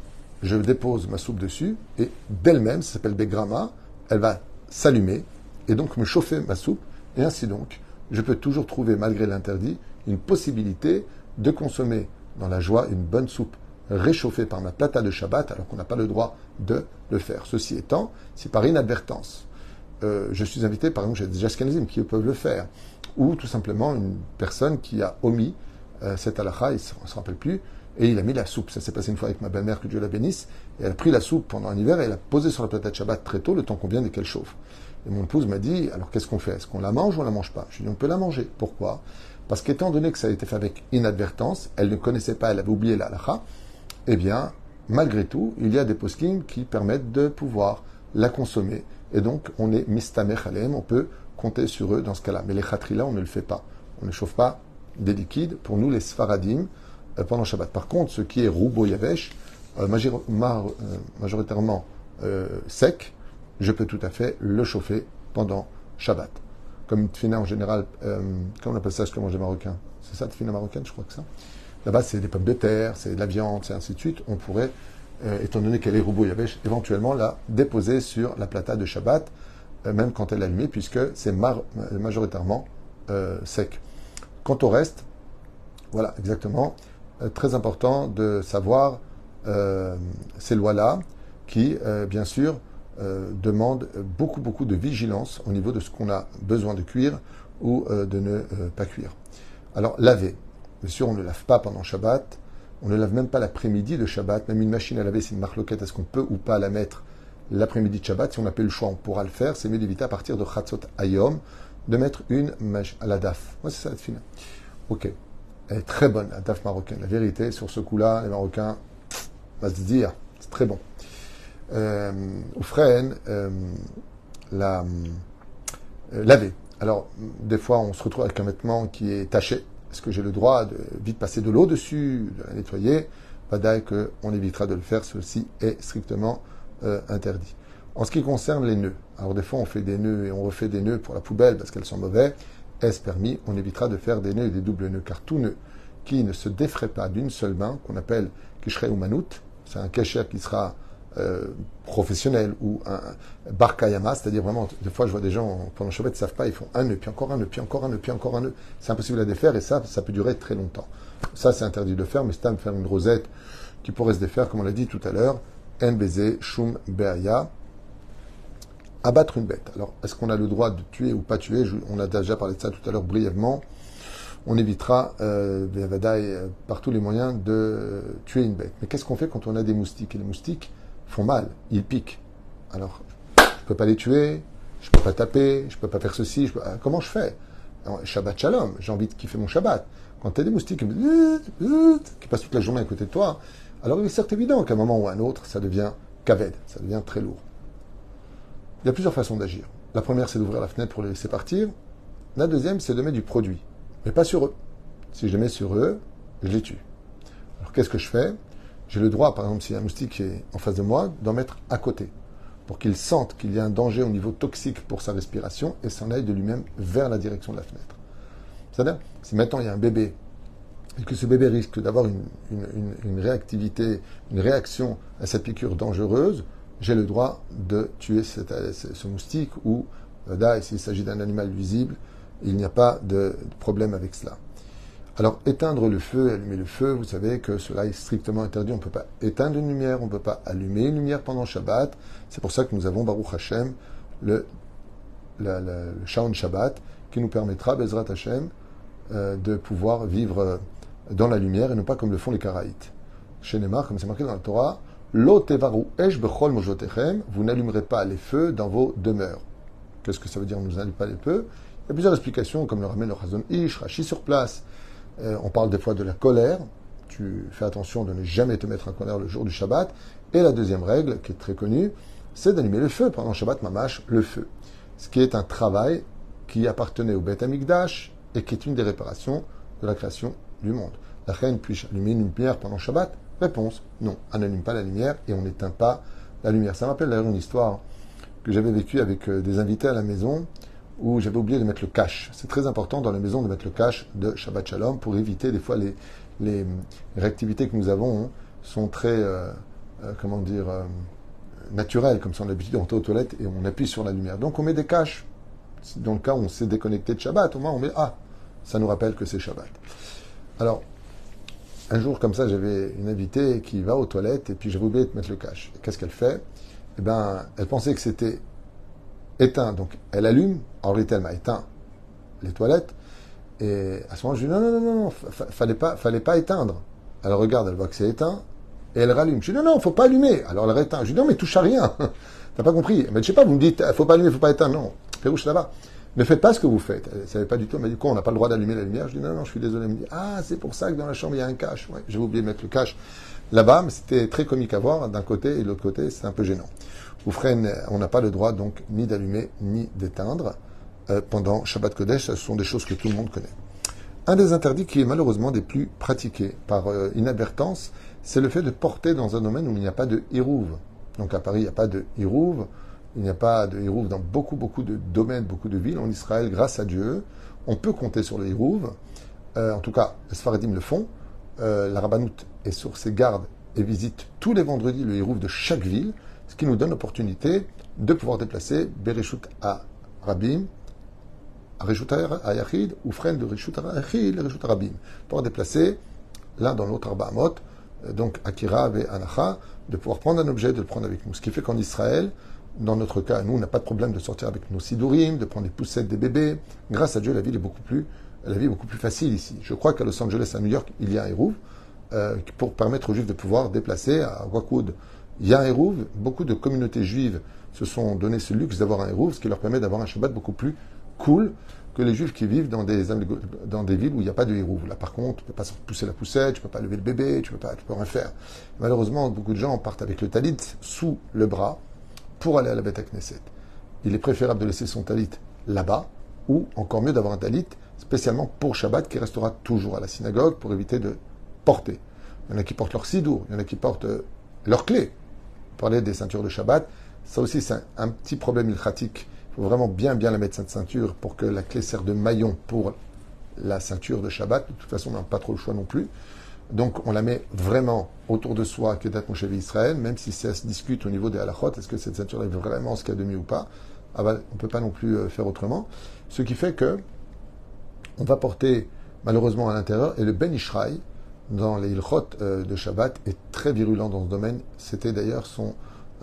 je dépose ma soupe dessus et d'elle-même, ça s'appelle Begrama, elle va s'allumer et donc me chauffer ma soupe. Et ainsi donc, je peux toujours trouver, malgré l'interdit, une possibilité de consommer dans la joie une bonne soupe réchauffée par ma plata de Shabbat, alors qu'on n'a pas le droit de le faire. Ceci étant, si par inadvertance, euh, je suis invité, par exemple, j'ai des jaskanizim qui peuvent le faire, ou tout simplement une personne qui a omis euh, cette halakha, il ne se rappelle plus, et il a mis la soupe. Ça s'est passé une fois avec ma belle-mère, que Dieu la bénisse. Et elle a pris la soupe pendant un hiver et elle a posé sur la de Shabbat très tôt, le temps qu'on vient et qu'elle chauffe. Et mon épouse m'a dit, alors qu'est-ce qu'on fait? Est-ce qu'on la mange ou on la mange pas? Je lui ai dit, on peut la manger. Pourquoi? Parce qu'étant donné que ça a été fait avec inadvertance, elle ne connaissait pas, elle avait oublié la halakha, eh bien, malgré tout, il y a des postings qui permettent de pouvoir la consommer. Et donc, on est mistamech on peut compter sur eux dans ce cas-là. Mais les khatrila, on ne le fait pas. On ne chauffe pas des liquides. Pour nous, les sfaradim, euh, pendant Shabbat. Par contre, ce qui est roubo yavesh, euh, euh, majoritairement sec, je peux tout à fait le chauffer pendant Shabbat. Comme une tfina en général, comment on appelle ça, mange les Marocains C'est ça, tfina marocaine, je crois que ça? Là-bas, c'est des pommes de terre, c'est de la viande, c'est ainsi de suite. On pourrait, étant donné qu'elle est roubo yavesh, éventuellement la déposer sur la plata de Shabbat, même quand elle est allumée, puisque c'est majoritairement sec. Quant au reste, voilà, exactement. Euh, très important de savoir euh, ces lois-là qui, euh, bien sûr, demandent beaucoup, beaucoup de vigilance au niveau de ce qu'on a besoin de cuire ou de ne pas cuire. Alors, laver. Bien sûr, on ne lave pas pendant Shabbat. On ne lave même pas l'après-midi de Shabbat. Même une machine à laver, c'est une marloquette. Est-ce qu'on peut ou pas la mettre l'après-midi de Shabbat? Si on n'a pas le choix, on pourra le faire. C'est mieux d'éviter à partir de Chatzot Ayom de mettre une mèche à la DAF. Moi, c'est ça, la fine. Ok. Elle est très bonne, la taf marocaine. La vérité, sur ce coup-là, les Marocains, va se dire, c'est très bon. Euh, Oufren, euh, la, euh, laver. Alors, des fois, on se retrouve avec un vêtement qui est taché. Est-ce que j'ai le droit de vite passer de l'eau dessus, de la nettoyer? Pas qu'on évitera de le faire. Ceci est strictement euh, interdit. En ce qui concerne les nœuds, alors des fois on fait des nœuds et on refait des nœuds pour la poubelle parce qu'elles sont mauvais. est-ce permis? On évitera de faire des nœuds et des doubles nœuds, car tout nœud qui ne se défrait pas d'une seule main, qu'on appelle kishrei ou manout, c'est un kesher qui sera euh, professionnel ou un barkayama, c'est-à-dire vraiment, des fois je vois des gens pendant ils ne savent pas, ils font un nœud, puis encore un nœud, puis encore un nœud, puis encore un nœud. C'est impossible à défaire et ça, ça peut durer très longtemps. Ça, c'est interdit de le faire, mais c'est à faire une rosette qui pourrait se défaire, comme on l'a dit tout à l'heure, NBZ, Shum, Beaya, abattre une bête. Alors, est-ce qu'on a le droit de tuer ou pas tuer? On a déjà parlé de ça tout à l'heure brièvement. On évitera, euh, euh, par tous les moyens, de tuer une bête. Mais qu'est-ce qu'on fait quand on a des moustiques? Et les moustiques font mal, ils piquent. Alors, je ne peux pas les tuer, je ne peux pas taper, je ne peux pas faire ceci. Je euh, Comment je fais? Shabbat Shalom, j'ai envie de kiffer mon Shabbat. Quand tu as des moustiques qui passent toute la journée à côté de toi, alors il est certes évident qu'à un moment ou à un autre, ça devient kaved, ça devient très lourd. Il y a plusieurs façons d'agir. La première, c'est d'ouvrir la fenêtre pour les laisser partir. La deuxième, c'est de mettre du produit, mais pas sur eux. Si je les mets sur eux, je les tue. Alors qu'est-ce que je fais? J'ai le droit, par exemple, si un moustique est en face de moi, d'en mettre à côté, pour qu'il sente qu'il y a un danger au niveau toxique pour sa respiration et s'en aille de lui-même vers la direction de la fenêtre. C'est-à-dire, si maintenant il y a un bébé et que ce bébé risque d'avoir une, réactivité, une réaction à cette piqûre dangereuse, j'ai le droit de tuer ce moustique ou, là, s'il s'agit d'un animal visible, il n'y a pas de problème avec cela. Alors, éteindre le feu, allumer le feu, vous savez que cela est strictement interdit. On ne peut pas éteindre une lumière, on ne peut pas allumer une lumière pendant Shabbat. C'est pour ça que nous avons Baruch Hashem, le, le, le, Shabbat, qui nous permettra, Bezrat Hashem, euh, de pouvoir vivre euh, dans la lumière et non pas comme le font les Karaïtes. Chez comme c'est marqué dans la Torah, esh bechol vous n'allumerez pas les feux dans vos demeures. Qu'est-ce que ça veut dire, nous n'allumons pas les feux? Il y a plusieurs explications, comme le ramène le Razon Ish, Rashi sur place. Euh, on parle des fois de la colère. Tu fais attention de ne jamais te mettre en colère le jour du Shabbat. Et la deuxième règle, qui est très connue, c'est d'allumer le feu pendant Shabbat Mamash, le feu. Ce qui est un travail qui appartenait au Beth Amikdash et qui est une des réparations de la création du monde. La reine puis allumer une lumière pendant Shabbat? Réponse non, on n'allume pas la lumière et on n'éteint pas la lumière. Ça me rappelle d'ailleurs une histoire que j'avais vécue avec euh, des invités à la maison où j'avais oublié de mettre le cache. C'est très important dans la maison de mettre le cache de Shabbat Shalom pour éviter des fois les, les, réactivités que nous avons hein, sont très, euh, euh, comment dire, naturelles, comme ça on a l'habitude d'entrer aux toilettes et on appuie sur la lumière. Donc on met des caches. Dans le cas où on s'est déconnecté de Shabbat, au moins on met Ah, ça nous rappelle que c'est Shabbat. Alors, un jour comme ça, j'avais une invitée qui va aux toilettes et puis j'avais oublié de mettre le cache. Qu'est-ce qu'elle fait? Eh bien, elle pensait que c'était éteint, donc elle allume. En réalité, elle m'a éteint les toilettes. Et à ce moment, je lui dis non, non, non, non, fallait pas, fallait pas éteindre. Elle regarde, elle voit que c'est éteint et elle rallume. Je lui dis non, non, faut pas allumer. Alors elle rééteint. Je lui dis non, mais touche à rien. *laughs* T'as pas compris. Mais je sais pas, vous me dites, faut pas allumer, faut pas éteindre. Non, Pérouche là-bas. Ne faites pas ce que vous faites. Elle ne pas du tout. Elle m'a dit, quoi, on n'a pas le droit d'allumer la lumière? Je dis, non, non, je suis désolé. Elle me dit, ah, c'est pour ça que dans la chambre, il y a un cache. Ouais, j'ai oublié de mettre le cache là-bas, mais c'était très comique à voir d'un côté et de l'autre côté, c'est un peu gênant. on n'a pas le droit donc ni d'allumer ni d'éteindre euh, pendant Shabbat Kodesh. Ce sont des choses que tout le monde connaît. Un des interdits qui est malheureusement des plus pratiqués par euh, inadvertance, c'est le fait de porter dans un domaine où il n'y a pas de hirouve. Donc à Paris, il n'y a pas de hirouve. Il n'y a pas de Hirouv dans beaucoup, beaucoup de domaines, beaucoup de villes en Israël, grâce à Dieu. On peut compter sur le Hirouv. Euh, en tout cas, les Sfaradim le font. Euh, la Rabbanout est sur ses gardes et visite tous les vendredis le Hirouv de chaque ville, ce qui nous donne l'opportunité de pouvoir déplacer Bereshut à Rabim, Reshut à Yachid, ou Fren de Reshut à Yachid, Reshut à Rabim. Pouvoir déplacer l'un dans l'autre Arbaamot, euh, donc Akira et Anacha, de pouvoir prendre un objet, de le prendre avec nous. Ce qui fait qu'en Israël, dans notre cas, nous, on n'a pas de problème de sortir avec nos sidourim, de prendre les poussettes des bébés. Grâce à Dieu, la vie est beaucoup plus, facile ici. Je crois qu'à Los Angeles, à New York, il y a un Hérouv euh, pour permettre aux Juifs de pouvoir déplacer. À Wakoud, il y a un Hérouv. Beaucoup de communautés juives se sont donné ce luxe d'avoir un Hérouv, ce qui leur permet d'avoir un Shabbat beaucoup plus cool que les Juifs qui vivent dans des, villes où il n'y a pas de Hérouv. Là, par contre, tu ne peux pas pousser la poussette, tu ne peux pas lever le bébé, tu ne peux rien faire. Malheureusement, beaucoup de gens partent avec le talit sous le bras pour aller à la à Knesset. Il est préférable de laisser son talit là-bas, ou encore mieux d'avoir un talit spécialement pour Shabbat qui restera toujours à la synagogue pour éviter de porter. Il y en a qui portent leur sidour, il y en a qui portent euh, leur clé. Parler des ceintures de Shabbat, ça aussi c'est un, petit problème ilchatique Il faut vraiment bien, bien la mettre cette ceinture pour que la clé serve de maillon pour la ceinture de Shabbat. De toute façon, on n'a pas trop le choix non plus. Donc, on la met vraiment autour de soi, que mon chef Israël, même si ça se discute au niveau des halachot, est-ce que cette ceinture est vraiment ce qu'il y a de mieux ou pas? Ah ben, On ne peut pas non plus euh, faire autrement. Ce qui fait que on va porter malheureusement à l'intérieur, et le Ben Ishraï, dans les Ilchot euh, de Shabbat, est très virulent dans ce domaine. C'était d'ailleurs son,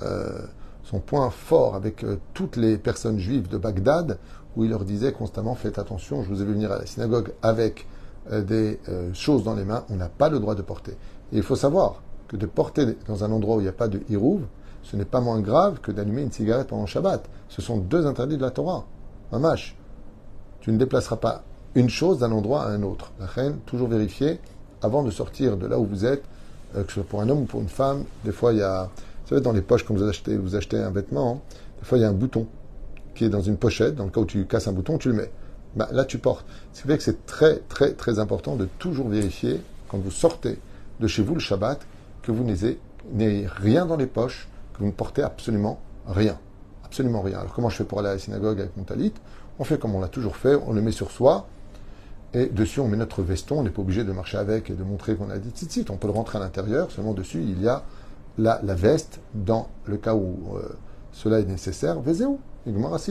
euh, son point fort avec toutes les personnes juives de Bagdad, où il leur disait constamment Faites attention, je vous ai vu venir à la synagogue avec des euh, choses dans les mains, on n'a pas le droit de porter. Et il faut savoir que de porter dans un endroit où il n'y a pas de hirouv, ce n'est pas moins grave que d'allumer une cigarette pendant Shabbat. Ce sont deux interdits de la Torah. Mamash. Tu ne déplaceras pas une chose d'un endroit à un autre. La reine, toujours vérifier avant de sortir de là où vous êtes, euh, que ce soit pour un homme ou pour une femme. Des fois, il y a, vous savez, dans les poches, quand vous achetez, vous achetez un vêtement, des fois, il y a un bouton qui est dans une pochette. Dans le cas où tu casses un bouton, tu le mets. Bah, là tu portes. Ce qui fait que c'est très très très important de toujours vérifier quand vous sortez de chez vous le Shabbat que vous n'ayez rien dans les poches, que vous ne portez absolument rien. Absolument rien. Alors comment je fais pour aller à la synagogue avec mon talit? On fait comme on l'a toujours fait, on le met sur soi et dessus on met notre veston, on n'est pas obligé de marcher avec et de montrer qu'on a dit tzitzit, on peut le rentrer à l'intérieur, seulement dessus il y a la, veste dans le cas où euh, cela est nécessaire. Vezéou,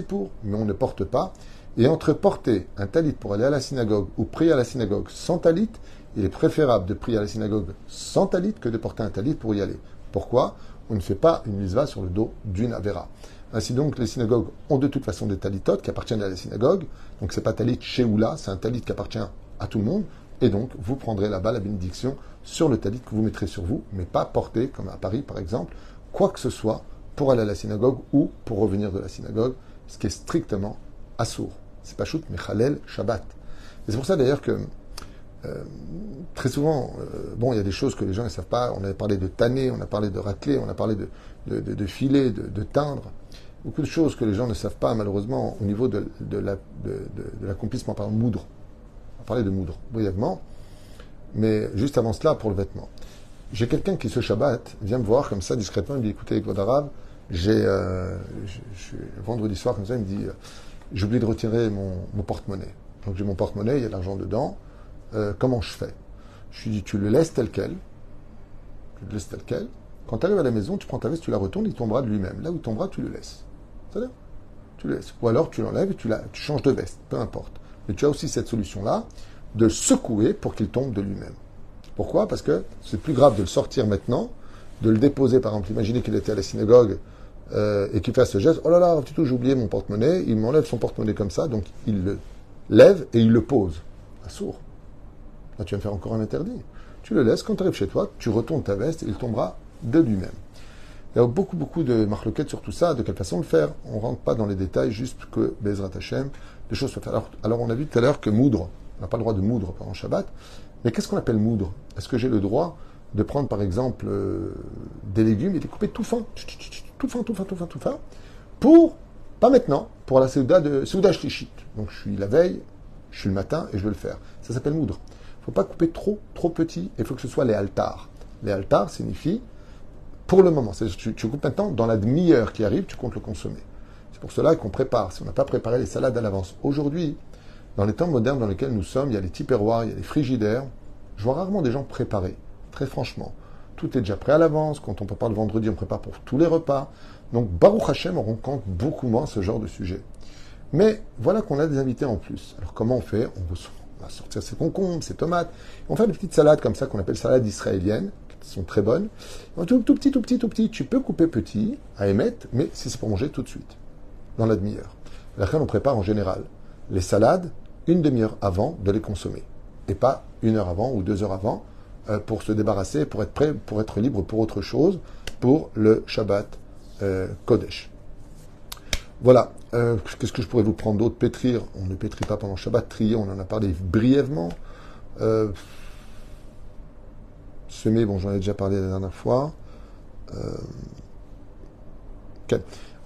pour, mais on ne porte pas et entre porter un talit pour aller à la synagogue ou prier à la synagogue sans talit, il est préférable de prier à la synagogue sans talit que de porter un talit pour y aller. Pourquoi? On ne fait pas une misva sur le dos d'une avera. Ainsi donc, les synagogues ont de toute façon des talitotes qui appartiennent à la synagogue. Donc c'est pas talit chez ou là, c'est un talit qui appartient à tout le monde. Et donc, vous prendrez là-bas la bénédiction sur le talit que vous mettrez sur vous, mais pas porter, comme à Paris par exemple, quoi que ce soit pour aller à la synagogue ou pour revenir de la synagogue, ce qui est strictement assourd. C'est pas shoot, mais Khalel Shabbat. C'est pour ça d'ailleurs que euh, très souvent, euh, bon, il y a des choses que les gens ne savent pas. On avait parlé de tanner, on a parlé de racler, on a parlé de, de, de, filer, de, teindre. Beaucoup de choses que les gens ne savent pas, malheureusement, au niveau de, l'accomplissement, par exemple, moudre. On va parler de moudre, brièvement. Mais juste avant cela, pour le vêtement. J'ai quelqu'un qui, ce Shabbat, vient me voir comme ça, discrètement, il me dit écoutez, votre arabe, j'ai, euh, vendredi soir, comme ça, il me dit j'ai oublié de retirer mon, porte-monnaie. Donc j'ai mon porte-monnaie, il y a l'argent dedans. Euh, comment je fais? Je lui dis, tu le laisses tel quel. Tu le laisses tel quel. Quand tu arrives à la maison, tu prends ta veste, tu la retournes, il tombera de lui-même. Là où il tombera, tu le laisses. C'est-à-dire Tu le laisses. Ou alors tu l'enlèves et tu, la, tu changes de veste, peu importe. Mais tu as aussi cette solution-là de secouer pour qu'il tombe de lui-même. Pourquoi? Parce que c'est plus grave de le sortir maintenant, de le déposer, par exemple. Imaginez qu'il était à la synagogue euh, et qu'il fasse ce geste, oh là là, tout j'ai oublié mon porte-monnaie, il m'enlève son porte-monnaie comme ça, donc il le lève et il le pose. À sourd. Là, tu vas me faire encore un interdit. Tu le laisses, quand tu arrives chez toi, tu retournes ta veste et il tombera de lui-même. Il y a beaucoup, beaucoup de marloquettes sur tout ça, de quelle façon le faire. On ne rentre pas dans les détails, juste que Bezrat Hashem, des choses soient faites. Alors, on a vu tout à l'heure que moudre, on n'a pas le droit de moudre pendant Shabbat, mais qu'est-ce qu'on appelle moudre? Est-ce que j'ai le droit de prendre par exemple euh, des légumes et de les couper tout fin? Tout fin, tout fin, tout fin, tout fin, pour, pas maintenant, pour la Seuda de Shlichit. Donc je suis la veille, je suis le matin et je veux le faire. Ça s'appelle moudre. Il ne faut pas couper trop, trop petit, il faut que ce soit les altars. Les altars signifie pour le moment. Tu, tu coupes maintenant, dans la demi-heure qui arrive, tu comptes le consommer. C'est pour cela qu'on prépare. Si on n'a pas préparé les salades à l'avance, aujourd'hui, dans les temps modernes dans lesquels nous sommes, il y a les tupperwares, il y a les frigidaires. Je vois rarement des gens préparés, très franchement. Tout est déjà prêt à l'avance. Quand on prépare le vendredi, on prépare pour tous les repas. Donc, Baruch Hashem, on rencontre beaucoup moins ce genre de sujet. Mais voilà qu'on a des invités en plus. Alors, comment on fait? On va sortir ses concombres, ses tomates. On fait des petites salades comme ça qu'on appelle salades israéliennes, qui sont très bonnes. Tout, tout, petit, tout petit, tout petit. Tu peux couper petit à émettre, mais si c'est pour manger tout de suite, dans la demi-heure. Après, on prépare en général les salades une demi-heure avant de les consommer. Et pas une heure avant ou deux heures avant. Euh, pour se débarrasser, pour être prêt, pour être libre pour autre chose, pour le Shabbat euh, Kodesh. Voilà. Euh, qu'est-ce que je pourrais vous prendre d'autre? Pétrir. On ne pétrit pas pendant Shabbat. Trier, on en a parlé brièvement. semer, bon, j'en ai déjà parlé la dernière fois.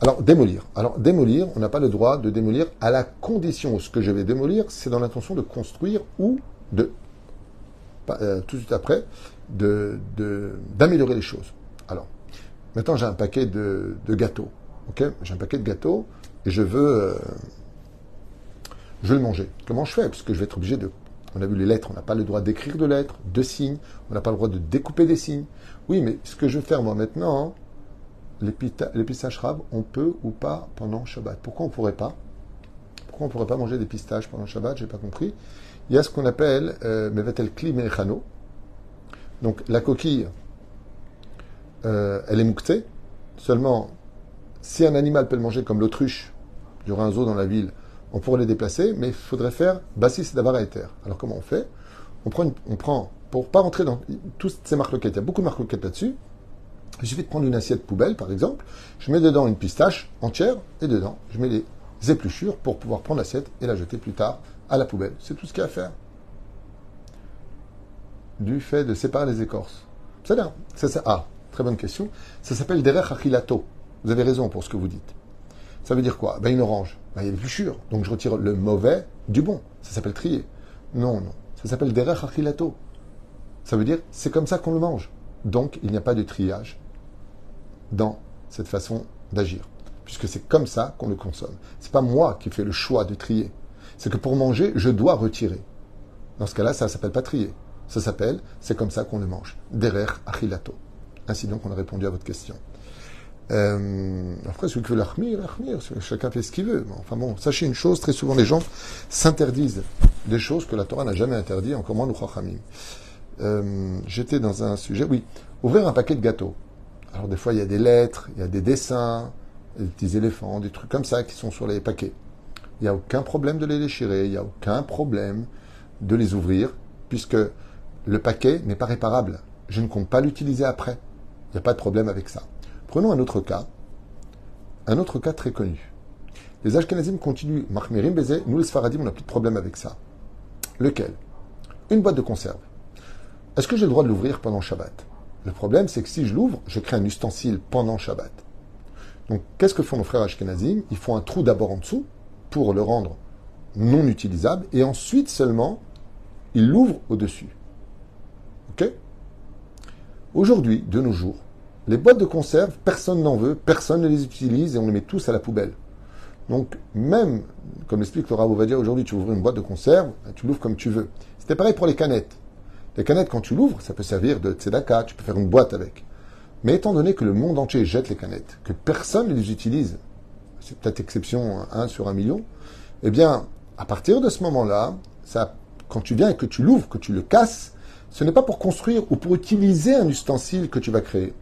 Alors, démolir. Alors, démolir, on n'a pas le droit de démolir à la condition ce que je vais démolir, c'est dans l'intention de construire ou de euh, tout de suite après, d'améliorer les choses. Alors, maintenant j'ai un paquet de, gâteaux. j'ai un paquet de gâteaux. et je veux, euh, je le manger. Comment je fais? Parce que je vais être obligé de. On a vu les lettres, on n'a pas le droit d'écrire de lettres, de signes, on n'a pas le droit de découper des signes. Oui, mais ce que je veux faire moi maintenant, les pistaches on peut ou pas pendant Shabbat? Pourquoi on ne pourrait pas? Pourquoi on ne pourrait pas manger des pistaches pendant Shabbat? J'ai pas compris. Il y a ce qu'on appelle euh, Mevetel Kli Mechano. Donc la coquille, euh, elle est mouctée. Seulement, si un animal peut le manger comme l'autruche, il y aura un zoo dans la ville, on pourrait les déplacer, mais il faudrait faire bassis d'avar et terre. Alors comment on fait? On prend, on prend, pour pas rentrer dans toutes ces marques il y a beaucoup de marques là-dessus, il suffit de prendre une assiette poubelle, par exemple, je mets dedans une pistache entière, et dedans, je mets les épluchures pour pouvoir prendre l'assiette et la jeter plus tard à la poubelle. C'est tout ce qu'il y a à faire. Du fait de séparer les écorces. C'est là. Ça, ça, ah, très bonne question. Ça s'appelle derech achilato. Vous avez raison pour ce que vous dites. Ça veut dire quoi? Ben, Une orange, ben, il y a l'épluchure. Donc je retire le mauvais du bon. Ça s'appelle trier. Non, non. Ça s'appelle derech achilato. Ça veut dire c'est comme ça qu'on le mange. Donc il n'y a pas de triage dans cette façon d'agir. Puisque c'est comme ça qu'on le consomme. C'est pas moi qui fais le choix de trier. C'est que pour manger, je dois retirer. Dans ce cas-là, ça ne s'appelle pas trier. Ça s'appelle, c'est comme ça qu'on le mange. Derer achilato. Ainsi donc, on a répondu à votre question. Euh, après, celui qui veut l'achmir, l'achmir, chacun fait ce qu'il veut. Enfin bon, sachez une chose, très souvent les gens s'interdisent des choses que la Torah n'a jamais interdites, encore moins nous euh, J'étais dans un sujet, oui, ouvrir un paquet de gâteaux. Alors des fois, il y a des lettres, il y a des dessins, des petits éléphants, des trucs comme ça qui sont sur les paquets. Il n'y a aucun problème de les déchirer, il n'y a aucun problème de les ouvrir, puisque le paquet n'est pas réparable. Je ne compte pas l'utiliser après. Il n'y a pas de problème avec ça. Prenons un autre cas, un autre cas très connu. Les Ashkenazim continuent, Mahmirim Bézé, nous les Sfaradim, on n'a plus de problème avec ça. Lequel? Une boîte de conserve. Est-ce que j'ai le droit de l'ouvrir pendant Shabbat? Le problème, c'est que si je l'ouvre, je crée un ustensile pendant Shabbat. Donc, qu'est-ce que font nos frères Ashkenazim? Ils font un trou d'abord en dessous pour le rendre non utilisable et ensuite seulement, ils l'ouvrent au-dessus. OK? Aujourd'hui, de nos jours, les boîtes de conserve, personne n'en veut, personne ne les utilise et on les met tous à la poubelle. Donc, même, comme l'explique le va dire aujourd'hui, tu ouvres une boîte de conserve, tu l'ouvres comme tu veux. C'était pareil pour les canettes. Les canettes, quand tu l'ouvres, ça peut servir de tzedaka, tu peux faire une boîte avec. Mais étant donné que le monde entier jette les canettes, que personne ne les utilise, c'est peut-être exception 1 sur un million, eh bien, à partir de ce moment-là, ça, quand tu viens et que tu l'ouvres, que tu le casses, ce n'est pas pour construire ou pour utiliser un ustensile que tu vas créer.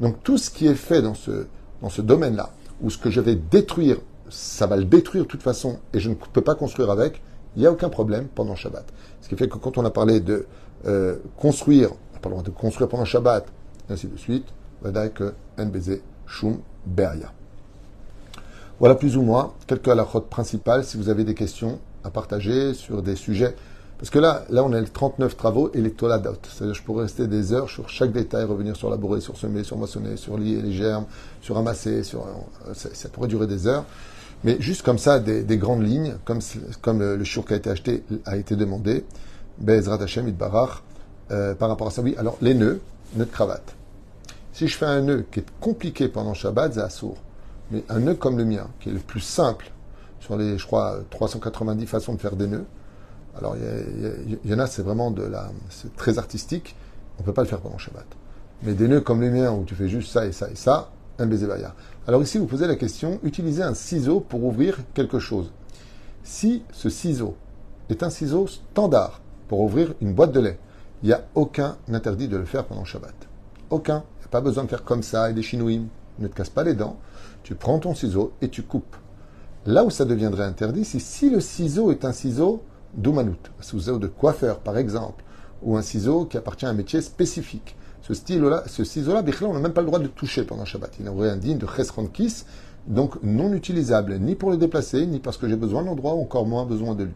Donc tout ce qui est fait dans ce, dans ce domaine-là, ou ce que je vais détruire, ça va le détruire de toute façon et je ne peux pas construire avec, il n'y a aucun problème pendant Shabbat. Ce qui fait que quand on a parlé de euh, construire, on de construire pendant Shabbat, et ainsi de suite, que NBZ Shum Beria. Voilà plus ou moins quelques halakhot principales. Si vous avez des questions à partager sur des sujets, parce que là, là, on a les 39 travaux et les toladot. C'est-à-dire, je pourrais rester des heures sur chaque détail, revenir sur laborer, sur semer, sur moissonner, sur lier les germes, sur ramasser, sur, euh, ça, pourrait durer des heures. Mais juste comme ça, des, grandes lignes, comme, comme le, le qui a été acheté a été demandé. Bezrat Hashem Itbarach, euh, par rapport à ça. Oui, alors les nœuds, nœuds de cravate. Si je fais un nœud qui est compliqué pendant Shabbat, c'est assourd. Mais un nœud comme le mien, qui est le plus simple sur les, je crois, 390 façons de faire des nœuds. Alors, il y, en a, c'est vraiment de la, c'est très artistique. On ne peut pas le faire pendant Shabbat. Mais des nœuds comme les miens, où tu fais juste ça et ça et ça, un baiser Alors ici, vous posez la question, utilisez un ciseau pour ouvrir quelque chose. Si ce ciseau est un ciseau standard, pour ouvrir une boîte de lait. Il n'y a aucun interdit de le faire pendant Shabbat. Aucun. Il n'y a pas besoin de faire comme ça et des chinouïm. Ne te casse pas les dents. Tu prends ton ciseau et tu coupes. Là où ça deviendrait interdit, c'est si le ciseau est un ciseau d'Oumanut, un ciseau de coiffeur par exemple, ou un ciseau qui appartient à un métier spécifique. Ce, style-là, ce ciseau-là, on n'a même pas le droit de le toucher pendant Shabbat. Il aurait un digne de Chesronkis, donc non utilisable, ni pour le déplacer, ni parce que j'ai besoin de l'endroit, ou encore moins besoin de lui.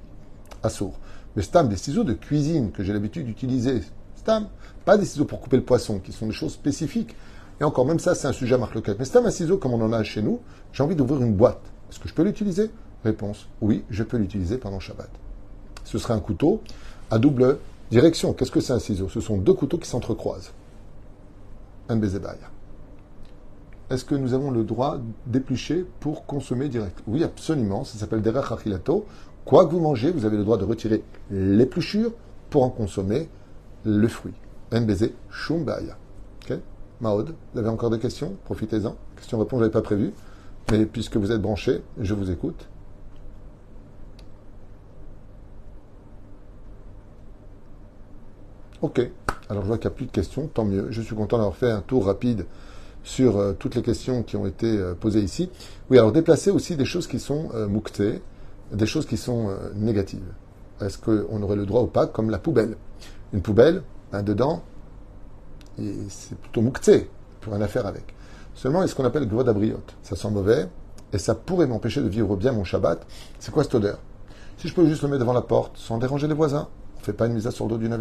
Assour. Mais stam, des ciseaux de cuisine que j'ai l'habitude d'utiliser. Stam, pas des ciseaux pour couper le poisson, qui sont des choses spécifiques. Et encore, même ça, c'est un sujet à marque Mais stam, un ciseau comme on en a chez nous, j'ai envie d'ouvrir une boîte. Est-ce que je peux l'utiliser? Réponse, oui, je peux l'utiliser pendant Shabbat. Ce serait un couteau à double direction. Qu'est-ce que c'est un ciseau Ce sont deux couteaux qui s'entrecroisent. Un est-ce que nous avons le droit d'éplucher pour consommer direct? Oui, absolument. Ça s'appelle derech achilato. Quoi que vous mangez, vous avez le droit de retirer l'épluchure pour en consommer le fruit. NBZ, Shumbaya. Ok Maud, vous avez encore des questions? Profitez-en. Question-réponse, je n'avais pas prévu. Mais puisque vous êtes branché, je vous écoute. Ok. Alors je vois qu'il n'y a plus de questions, tant mieux. Je suis content d'avoir fait un tour rapide sur euh, toutes les questions qui ont été euh, posées ici. Oui, alors déplacer aussi des choses qui sont euh, des choses qui sont euh, négatives. Est-ce qu'on aurait le droit ou pas, comme la poubelle? Une poubelle, un dedans, c'est plutôt moukté, pour rien à faire avec. Seulement, il y a ce qu'on appelle gvodabriot. Ça sent mauvais, et ça pourrait m'empêcher de vivre bien mon Shabbat. C'est quoi cette odeur? Si je peux juste le mettre devant la porte, sans déranger les voisins, on ne fait pas une mise à sur le dos.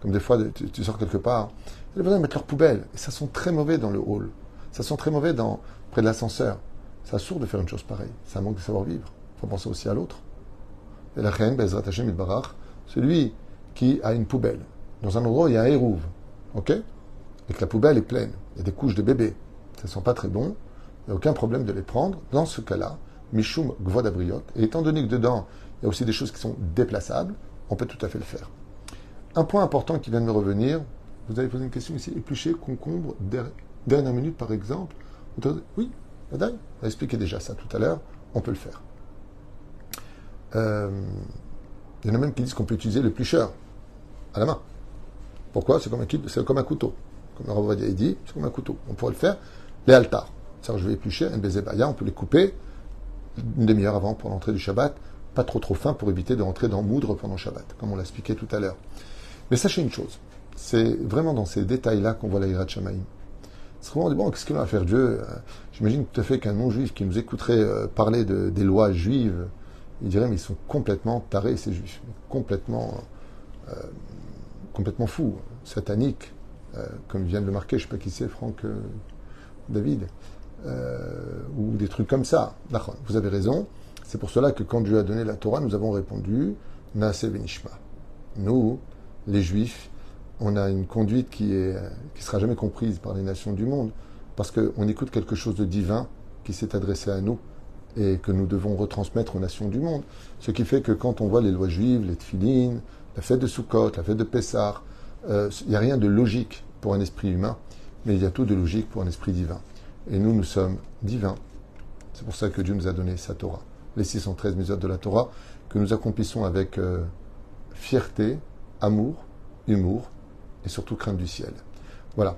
Comme des fois, tu, sors quelque part, les voisins mettent leur poubelle, et ça sent très mauvais dans le hall. Ça sent très mauvais près de l'ascenseur. C'est sourd de faire une chose pareille. Un manque de savoir-vivre. Il faut penser aussi à l'autre. Et la reine, Bezrat celui qui a une poubelle, dans un endroit il y a un hérouve, ok Et que la poubelle est pleine, il y a des couches de bébés, ça ne sent pas très bon, il n'y a aucun problème de les prendre. Dans ce cas-là, Mishum Gvodabriot, et étant donné que dedans, il y a aussi des choses qui sont déplaçables, on peut tout à fait le faire. Un point important qui vient de me revenir, vous avez posé une question ici, éplucher concombre, dernière minute par exemple. Oui, madame, on a expliqué déjà ça tout à l'heure, on peut le faire. Euh, il y en a même qui disent qu'on peut utiliser l'éplucheur à la main. Pourquoi? C'est comme, un, comme un couteau. Comme Ravodia dit, c'est comme un couteau. On pourrait le faire. Les altars. cest je vais éplucher un baiser on peut les couper une demi-heure avant pour l'entrée du Shabbat. Pas trop trop fin pour éviter de rentrer dans moudre pendant Shabbat, comme on l'a expliqué tout à l'heure. Mais sachez une chose, c'est vraiment dans ces détails-là qu'on voit la Hirat Shamaïm. C'est vraiment dit, bon, qu'est-ce qu'il va faire Dieu? Euh, J'imagine tout à fait qu'un non-juif qui nous écouterait euh, parler de, des lois juives, il dirait, mais ils sont complètement tarés, ces juifs, complètement, euh, complètement fous, sataniques, comme vient de le marquer, je ne sais pas qui c'est, Franck David, ou des trucs comme ça. Vous avez raison. C'est pour cela que quand Dieu a donné la Torah, nous avons répondu, Benishma. Nous, les Juifs, on a une conduite qui est qui sera jamais comprise par les nations du monde, parce qu'on écoute quelque chose de divin qui s'est adressé à nous et que nous devons retransmettre aux nations du monde. Ce qui fait que quand on voit les lois juives, les tfilines, la fête de Sukkot, la fête de Pessah, euh, il n'y a rien de logique pour un esprit humain, mais il y a tout de logique pour un esprit divin. Et nous, nous sommes divins. C'est pour ça que Dieu nous a donné sa Torah, les 613 mesures de la Torah, que nous accomplissons avec euh, fierté, amour, humour et surtout crainte du ciel. Voilà.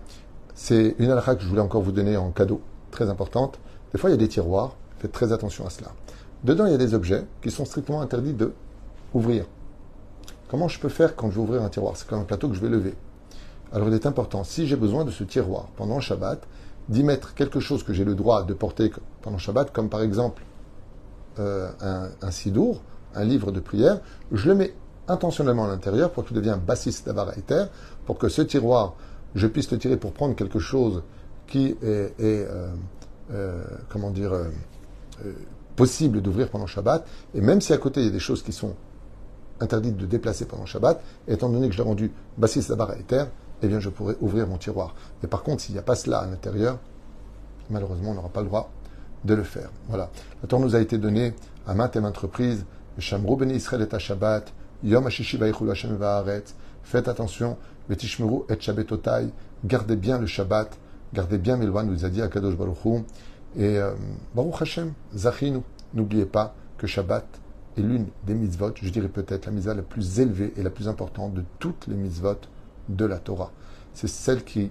C'est une halakha que je voulais encore vous donner en cadeau, très importante. Des fois, il y a des tiroirs, faites très attention à cela. Dedans, il y a des objets qui sont strictement interdits de ouvrir. Comment je peux faire quand je vais ouvrir un tiroir? C'est comme un plateau que je vais lever. Alors, il est important, si j'ai besoin de ce tiroir pendant Shabbat, d'y mettre quelque chose que j'ai le droit de porter pendant Shabbat, comme par exemple euh, un, sidour, un livre de prière, je le mets intentionnellement à l'intérieur pour qu'il devienne bassis d'avara pour que ce tiroir, je puisse le tirer pour prendre quelque chose qui est, euh, euh, comment dire, possible d'ouvrir pendant Shabbat. Et même si à côté il y a des choses qui sont interdites de déplacer pendant Shabbat, étant donné que je l'ai rendu bassis d'avara eh bien je pourrais ouvrir mon tiroir. Mais par contre, s'il n'y a pas cela à l'intérieur, malheureusement, on n'aura pas le droit de le faire. Voilà. La Torah nous a été donnée à maintes et maintes reprises. Shamrou ben Israël est à Shabbat. Yom Hashem Faites attention. Betishmeru et Shabbatotai. Gardez bien le Shabbat. Gardez bien lois, nous a dit Akadosh Baruch Hu. Et euh, Baruch Hashem, Zachinu. N'oubliez pas que Shabbat est l'une des mitzvot, je dirais peut-être la mitzvah la plus élevée et la plus importante de toutes les mitzvot de la Torah. C'est celle qui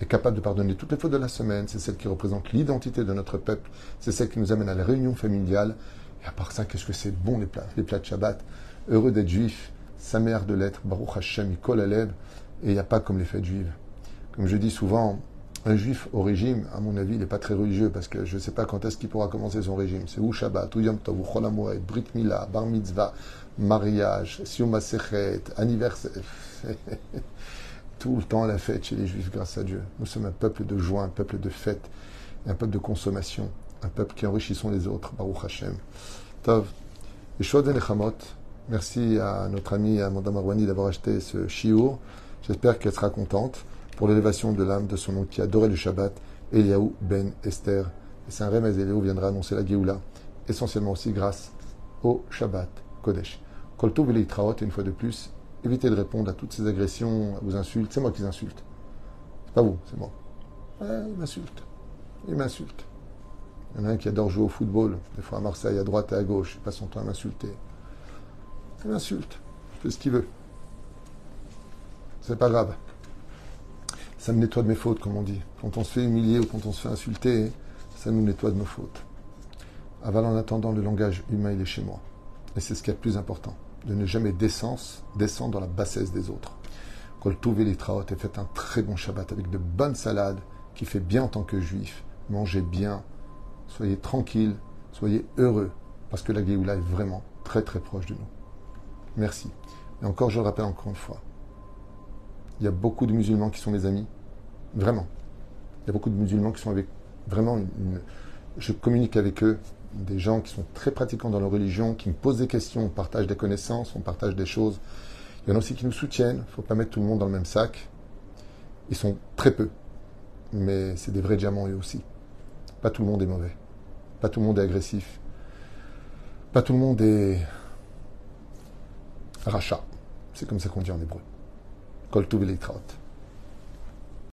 est capable de pardonner toutes les fautes de la semaine, c'est celle qui représente l'identité de notre peuple, c'est celle qui nous amène à la réunion familiale. Et à part ça, qu'est-ce que c'est bon les plats, les plats de Shabbat? Heureux d'être juif, sa mère de l'être, Baruch Hashem, à et il n'y a pas comme les fêtes juives. Comme je dis souvent, un juif au régime, à mon avis, il n'est pas très religieux parce que je ne sais pas quand est-ce qu'il pourra commencer son régime. C'est ou Shabbat, ou Yom Tov, ou Brit Mila, Bar Mitzvah, mariage, Sium Masechet, anniversaire. *laughs* Tout le temps la fête chez les juifs, grâce à Dieu. Nous sommes un peuple de joie, un peuple de fête, un peuple de consommation, un peuple qui enrichissons les autres. Baruch Hashem. Tov. Nechamot. Merci à notre amie Amanda Marwani d'avoir acheté ce chiour. J'espère qu'elle sera contente pour l'élévation de l'âme de son oncle qui adorait le Shabbat Eliaou ben Esther. Et un remez, Eliaou viendra annoncer la Géoula, essentiellement aussi grâce au Shabbat Kodesh. Koltov et et une fois de plus, évitez de répondre à toutes ces agressions, aux insultes. C'est moi qui les insulte. C'est pas vous, c'est moi. il m'insulte. Il m'insulte. Il y en a un qui adore jouer au football, des fois à Marseille, à droite et à gauche, il passe son temps à m'insulter. Il m'insulte. Je fais ce qu'il veut. C'est pas grave. Ça me nettoie de mes fautes, comme on dit. Quand on se fait humilier ou quand on se fait insulter, ça nous nettoie de nos fautes. Aval en attendant, le langage humain, il est chez moi. Et c'est ce qui est le plus important. De ne jamais descendre, dans la bassesse des autres. Kol les traot et faites un très bon Shabbat avec de bonnes salades qui fait bien en tant que juif. Mangez bien. Soyez tranquille. Soyez heureux. Parce que la Géoula est vraiment très très proche de nous. Merci. Et encore, je le rappelle encore une fois. Il y a beaucoup de musulmans qui sont mes amis. Vraiment. Il y a beaucoup de musulmans qui sont avec vraiment je communique avec eux, des gens qui sont très pratiquants dans leur religion, qui me posent des questions, on partage des connaissances, on partage des choses. Il y en a aussi qui nous soutiennent. Il ne faut pas mettre tout le monde dans le même sac. Ils sont très peu. Mais c'est des vrais diamants eux aussi. Pas tout le monde est mauvais. Pas tout le monde est agressif. Pas tout le monde est rachat. C'est comme ça qu'on dit en hébreu. Kol